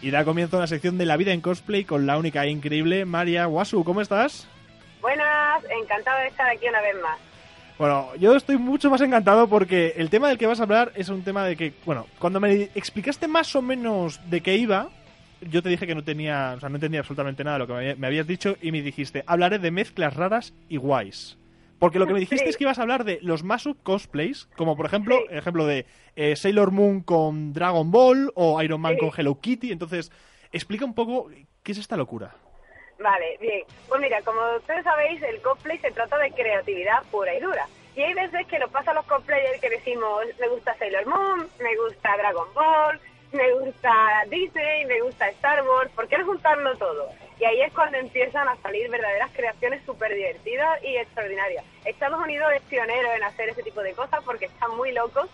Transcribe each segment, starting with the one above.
Y da comienzo a la sección de la vida en cosplay con la única e increíble María Wasu. ¿Cómo estás? Buenas, encantado de estar aquí una vez más. Bueno, yo estoy mucho más encantado porque el tema del que vas a hablar es un tema de que, bueno, cuando me explicaste más o menos de qué iba, yo te dije que no tenía, o sea, no entendía absolutamente nada de lo que me habías dicho y me dijiste, hablaré de mezclas raras y guays. Porque lo que me dijiste es que ibas a hablar de los Mashup cosplays, como por ejemplo, ejemplo de eh, Sailor Moon con Dragon Ball o Iron Man con Hello Kitty. Entonces, explica un poco qué es esta locura. Vale, bien. Pues mira, como ustedes sabéis, el cosplay se trata de creatividad pura y dura. Y hay veces que nos pasa a los cosplayers que decimos, me gusta Sailor Moon, me gusta Dragon Ball, me gusta Disney, me gusta Star Wars, ¿por qué no juntarlo todo? Y ahí es cuando empiezan a salir verdaderas creaciones súper divertidas y extraordinarias. Estados Unidos es pionero en hacer ese tipo de cosas porque están muy locos,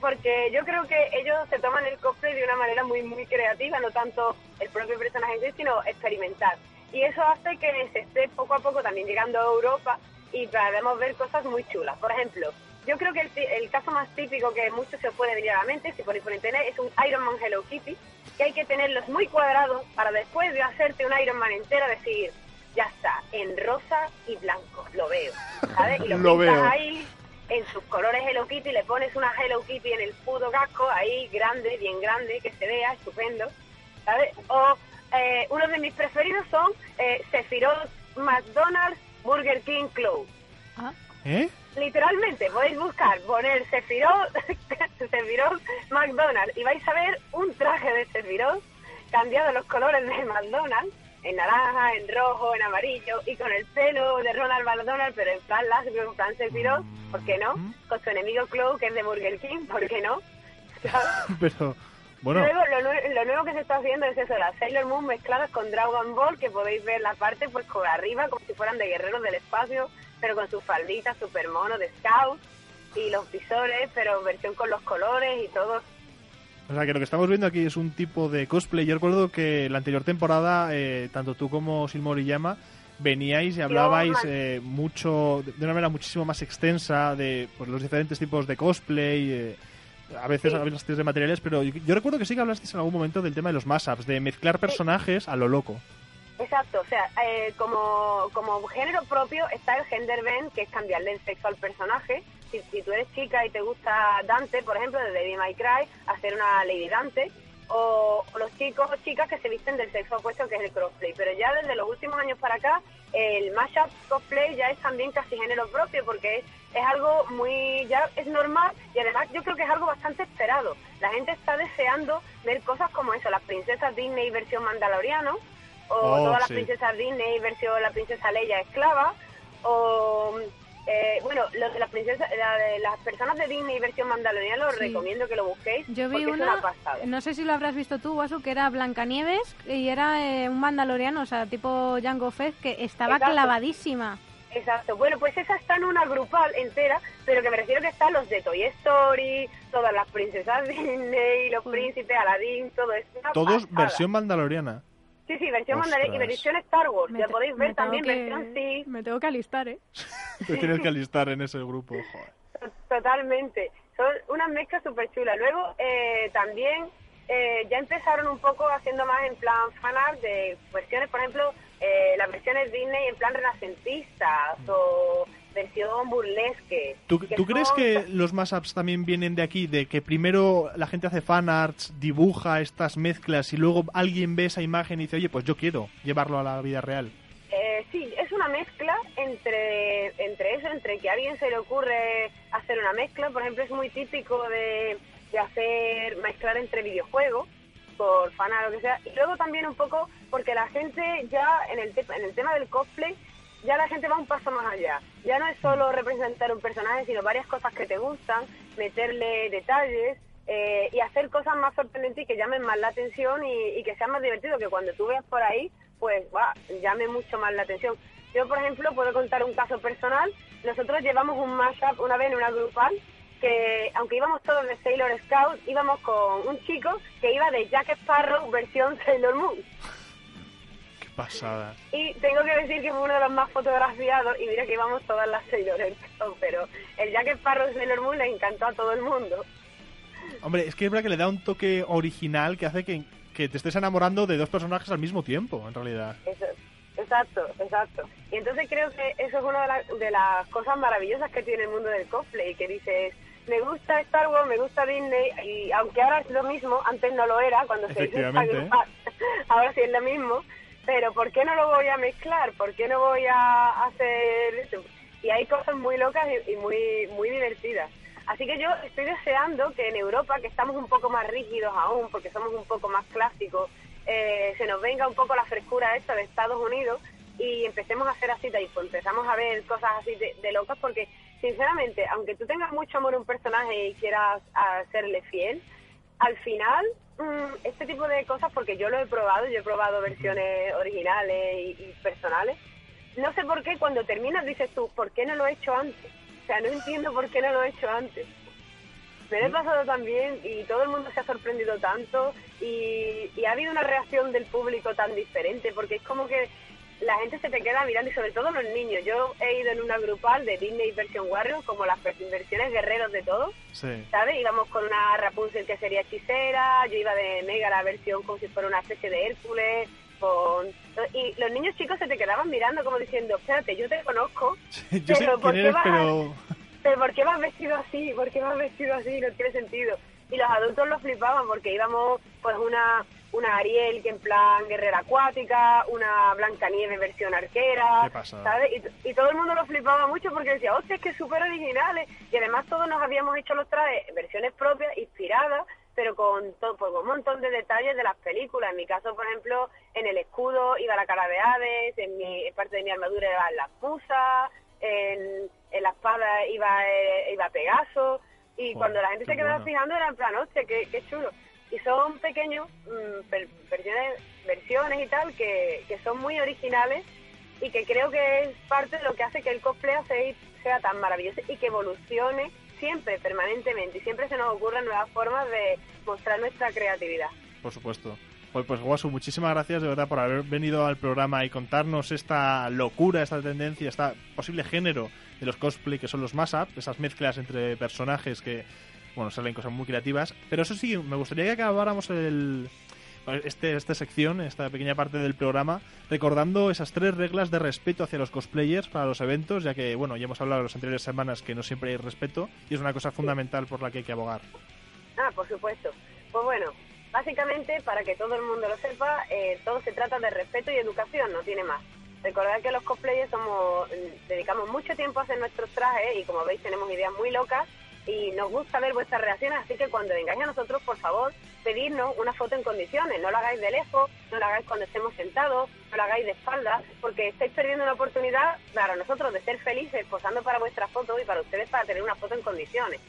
porque yo creo que ellos se toman el cosplay de una manera muy, muy creativa, no tanto el propio personaje sino experimentar. Y eso hace que se esté poco a poco también llegando a Europa y podemos ver cosas muy chulas. Por ejemplo, yo creo que el, caso más típico que muchos se puede venir a la mente, si ponéis por internet, es un Iron Man Hello Kitty, que hay que tenerlos muy cuadrados para después de hacerte un Iron Man entero decir, ya está, en rosa y blanco, lo veo, ¿sabes? Y lo, lo ahí en sus colores Hello Kitty, le pones una Hello Kitty en el puto casco, ahí grande, bien grande, que se vea, estupendo, ¿sabes? O eh, uno de mis preferidos son eh, Sephiroth McDonald's Burger King Club. ¿Ah? ¿Eh? Literalmente podéis buscar, poner Sephiroth, Sephiroth McDonald's y vais a ver un traje de Sephiroth cambiado los colores de McDonald's, en naranja, en rojo, en amarillo y con el pelo de Ronald McDonald, pero en plan láser, en plan Sephiroth, ¿por qué no? Mm. Con su enemigo Clow, que es de Burger King, ¿por qué no? pero... Bueno. Luego, lo, nuevo que se está haciendo es eso, las Sailor Moon mezcladas con Dragon Ball, que podéis ver la parte pues por arriba, como si fueran de guerreros del espacio, pero con sus falditas super mono de scout y los visores, pero versión con los colores y todo. O sea, que lo que estamos viendo aquí es un tipo de cosplay. Yo recuerdo que la anterior temporada, eh, tanto tú como Silmoriyama veníais y hablabais eh, mucho, de una manera muchísimo más extensa de pues, los diferentes tipos de cosplay. Eh, a veces hablasteis de materiales, pero yo, recuerdo que sí que hablasteis en algún momento del tema de los mashups, de mezclar personajes a lo loco. Exacto, o sea, eh, como, como género propio está el gender bend, que es cambiarle el sexo al personaje. Si, si tú eres chica y te gusta Dante, por ejemplo, de Lady My Cry, hacer una Lady Dante. O, los chicos o chicas que se visten del sexo opuesto, que es el crossplay. Pero ya desde los últimos años para acá, el mashup cosplay ya es también casi género propio, porque es, es algo muy, ya es normal y además yo creo que es algo bastante esperado. La gente está deseando ver cosas como eso, las princesas Disney versión mandaloriano, o oh, todas las princesas Disney versión la princesa Leia esclava, o eh, bueno, lo de las princesas, de las personas de Disney versión mandaloriana os recomiendo que lo busquéis. Yo vi una, no sé si lo habrás visto tú, Wasu, que era Blancanieves y era eh, un mandaloriano, o sea, tipo Jango Fett, que estaba clavadísima. Exacto, bueno, pues esa está en una grupal entera, pero que me refiero que están los de Toy Story, todas las princesas Disney, los príncipes, Aladdin, todo eso. Todos versión mandaloriana. Sí, sí, versión Mandalorian y versión Star Wars. ya podéis ver también versión sí. Me tengo que alistar, ¿eh? Te tienes que alistar en ese grupo, joder. Totalmente. Son unas mezclas súper chulas. Luego, eh, también eh, ya empezaron un poco haciendo más en plan fanart de versiones, por ejemplo, eh, las versiones Disney en plan renacentistas o versión burlesque. ¿Tú, crees que los mashups también vienen de aquí? De que primero la gente hace fanarts, dibuja estas mezclas y luego alguien ve esa imagen y dice, oye, pues yo quiero llevarlo a la vida real. Eh, sí, es una mezcla entre, entre eso, entre que a alguien se le ocurre hacer una mezcla. Por ejemplo, es muy típico de, de hacer mezclar entre videojuegos por fanart o lo que sea. Y luego también un poco porque la gente ya en el, en el tema del cosplay ya la gente va un paso más allá. Ya no es solo representar un personaje, sino varias cosas que te gustan, meterle detalles eh, y hacer cosas más sorprendentes y que llamen más la atención y, que sea más divertido, que cuando tú veas por ahí, pues va, llame mucho más la atención. Yo, por ejemplo, puedo contar un caso personal. Nosotros llevamos un mashup una vez en una grupal que, aunque íbamos todos de Sailor Scout, íbamos con un chico que iba de Jack Sparrow versión Sailor Moon. Pasada. Y tengo que decir que fue uno de los más fotografiados y mira que íbamos todas las Sailor pero el Jack Sparrow de Sailor Moon le encantó a todo el mundo. Hombre, es que es verdad que le da un toque original que hace que, que te estés enamorando de dos personajes al mismo tiempo, en realidad. Eso, exacto, exacto. Y entonces creo que eso es una de, de las cosas maravillosas que tiene el mundo del cosplay, que dices, me gusta Star Wars, me gusta Disney, y aunque ahora es lo mismo, antes no lo era, cuando se hizo ahora sí es lo mismo, pero ¿por qué no lo voy a mezclar? ¿Por qué no voy a hacer eso? Y hay cosas muy locas y, muy, muy divertidas. Así que yo estoy deseando que en Europa, que estamos un poco más rígidos aún, porque somos un poco más clásicos, eh, se nos venga un poco la frescura esta de Estados Unidos y empecemos a hacer así, tipo, empezamos a ver cosas así de, locas, porque sinceramente, aunque tú tengas mucho amor a un personaje y quieras hacerle fiel, al final mm, este tipo de cosas, porque yo lo he probado, yo he probado versiones originales y, y personales, no sé por qué cuando terminas dices tú, ¿por qué no lo he hecho antes? O sea, no entiendo por qué no lo he hecho antes. Me lo he pasado también y todo el mundo se ha sorprendido tanto y, ha habido una reacción del público tan diferente porque es como que la gente se te queda mirando y sobre todo los niños. Yo he ido en una grupal de Disney Version Warriors, como las versiones guerreros de todo, ¿sabes? Íbamos con una Rapunzel que sería hechicera, yo iba de Mega la versión como si fuera una especie de Hércules, con... Y los niños chicos se te quedaban mirando como diciendo, espérate, yo te conozco, yo pero, ¿por qué vas... pero... pero ¿por qué vas vestido así? ¿Por qué vas vestido así? No tiene sentido. Y los adultos lo flipaban porque íbamos pues una una Ariel que en plan guerrera acuática, una Blancanieves versión arquera, ¿sabes? Y, todo el mundo lo flipaba mucho porque decía, hostia, es que súper originales. Y además todos nos habíamos hecho los trajes, versiones propias, inspiradas, pero con, todo, pues, un montón de detalles de las películas. En mi caso, por ejemplo, en el escudo iba la cara de Hades, en, mi, parte de mi armadura iban las musas, en, en la espada iba, eh, iba Pegaso. Y cuando la gente se quedaba fijando era en plan, hostia, qué, qué chulo y son pequeños mm, versiones, versiones y tal que, que, son muy originales y que creo que es parte de lo que hace que el cosplay sea tan maravilloso y que evolucione siempre, permanentemente y siempre se nos ocurren nuevas formas de mostrar nuestra creatividad. Por supuesto. Pues, pues Guasu, muchísimas gracias de verdad por haber venido al programa y contarnos esta locura, esta tendencia, este posible género de los cosplay que son los mashup, esas mezclas entre personajes que bueno, salen cosas muy creativas. Pero eso sí, me gustaría que acabáramos el, este, esta sección, esta pequeña parte del programa, recordando esas tres reglas de respeto hacia los cosplayers para los eventos, ya que, bueno, ya hemos hablado en las anteriores semanas que no siempre hay respeto y es una cosa fundamental por la que hay que abogar. Ah, por supuesto. Pues bueno, básicamente, para que todo el mundo lo sepa, eh, todo se trata de respeto y educación, no tiene más. Recordad que los cosplayers somos, dedicamos mucho tiempo a hacer nuestros trajes y como veis tenemos ideas muy locas y nos gusta ver vuestras reacciones, así que cuando vengáis a nosotros, por favor, pedirnos una foto en condiciones. No lo hagáis de lejos, no lo hagáis cuando estemos sentados, no lo hagáis de espalda, porque estáis perdiendo una oportunidad para nosotros de ser felices posando para vuestras fotos y para ustedes para tener una foto en condiciones.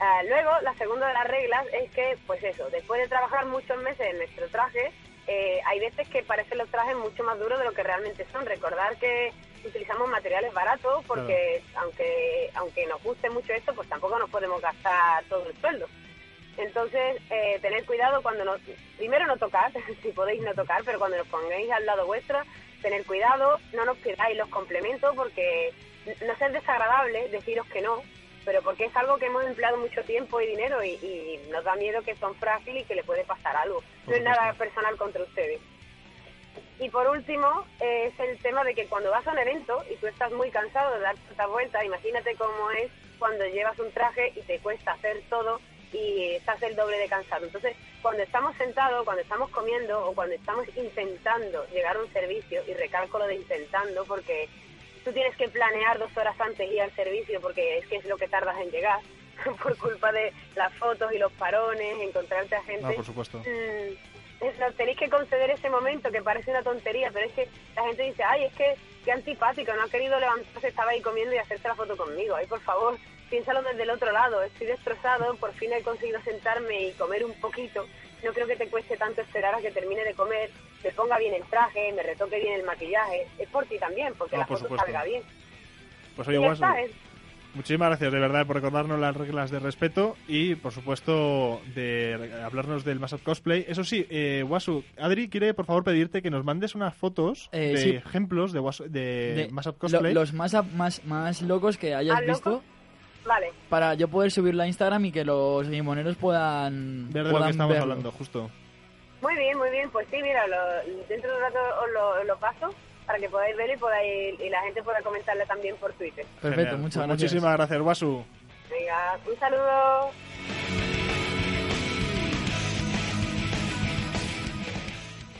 Ah, luego, la segunda de las reglas es que, pues eso, después de trabajar muchos meses en nuestro traje, eh, hay veces que parecen los trajes mucho más duros de lo que realmente son. Recordar que utilizamos materiales baratos porque aunque aunque nos guste mucho esto, pues tampoco nos podemos gastar todo el sueldo. Entonces, eh, tener cuidado cuando nos... Primero no tocar, si podéis no tocar, pero cuando nos pongáis al lado vuestro, tener cuidado, no nos pidáis los complementos porque no ser desagradable deciros que no, pero porque es algo que hemos empleado mucho tiempo y dinero y, nos da miedo que son frágiles y que le puede pasar algo. no es nada personal contra ustedes. Y por último, es el tema de que cuando vas a un evento y tú estás muy cansado de dar esta vuelta, imagínate cómo es cuando llevas un traje y te cuesta hacer todo y estás el doble de cansado. Entonces, cuando estamos sentados, cuando estamos comiendo o cuando estamos intentando llegar a un servicio, y recalco lo de intentando porque tú tienes que planear dos horas antes ir al servicio porque es que es lo que tardas en llegar por culpa de las fotos y los parones, encontrarte a gente. No, por supuesto. Mm, tenéis que conceder ese momento que parece una tontería, pero es que la gente dice, ay, es que qué antipático, no ha querido levantarse, estaba ahí comiendo y hacerse la foto conmigo. Ay, por favor, piénsalo desde el otro lado, estoy destrozado, por fin he conseguido sentarme y comer un poquito. No creo que te cueste tanto esperar a que termine de comer, me ponga bien el traje, me retoque bien el maquillaje. Es por ti también, porque la foto salga bien. Pues oye, Muchísimas gracias de verdad por recordarnos las reglas de respeto y por supuesto de hablarnos del Mashup Cosplay. Eso sí, eh, Wasu, Adri quiere por favor pedirte que nos mandes unas fotos Eh, de sí. ejemplos de, Wasu- de, De- Mashup lo- Cosplay. los más, más, más locos que hayas ¿Ah, loco? visto Vale. para yo poder subirlo a Instagram y que los limoneros puedan, Ver de lo que estamos verlo. hablando, justo. Muy bien, muy bien. Pues sí, mira, lo- dentro de un rato os lo, lo paso para que podáis verlo y, podáis, y la gente pueda comentarle también por Twitter. Perfecto, muchas Pues gracias. Muchísimas gracias, Wasu. Venga, un saludo.